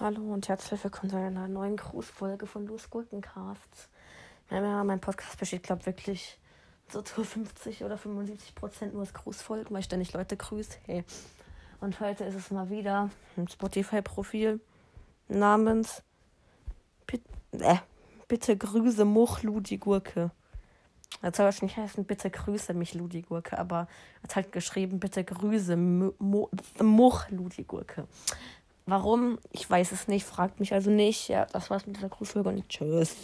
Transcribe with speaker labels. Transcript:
Speaker 1: Hallo und herzlich willkommen zu einer neuen Grußfolge von Los Gurkencasts. Ja, mein Podcast besteht, glaube ich, wirklich so zu 50 oder 75 Prozent nur aus Grußfolgen, weil ich ständig Leute grüße. Hey. Und heute ist es mal wieder ein Spotify-Profil namens Bitte, äh, bitte grüße Much Ludi Gurke. Das soll wahrscheinlich heißen, bitte grüße mich Ludi Gurke, aber es hat halt geschrieben, bitte grüße Much Ludi Gurke. Warum? Ich weiß es nicht. Fragt mich also nicht. Ja, das war's mit dieser Grußfolge und tschüss.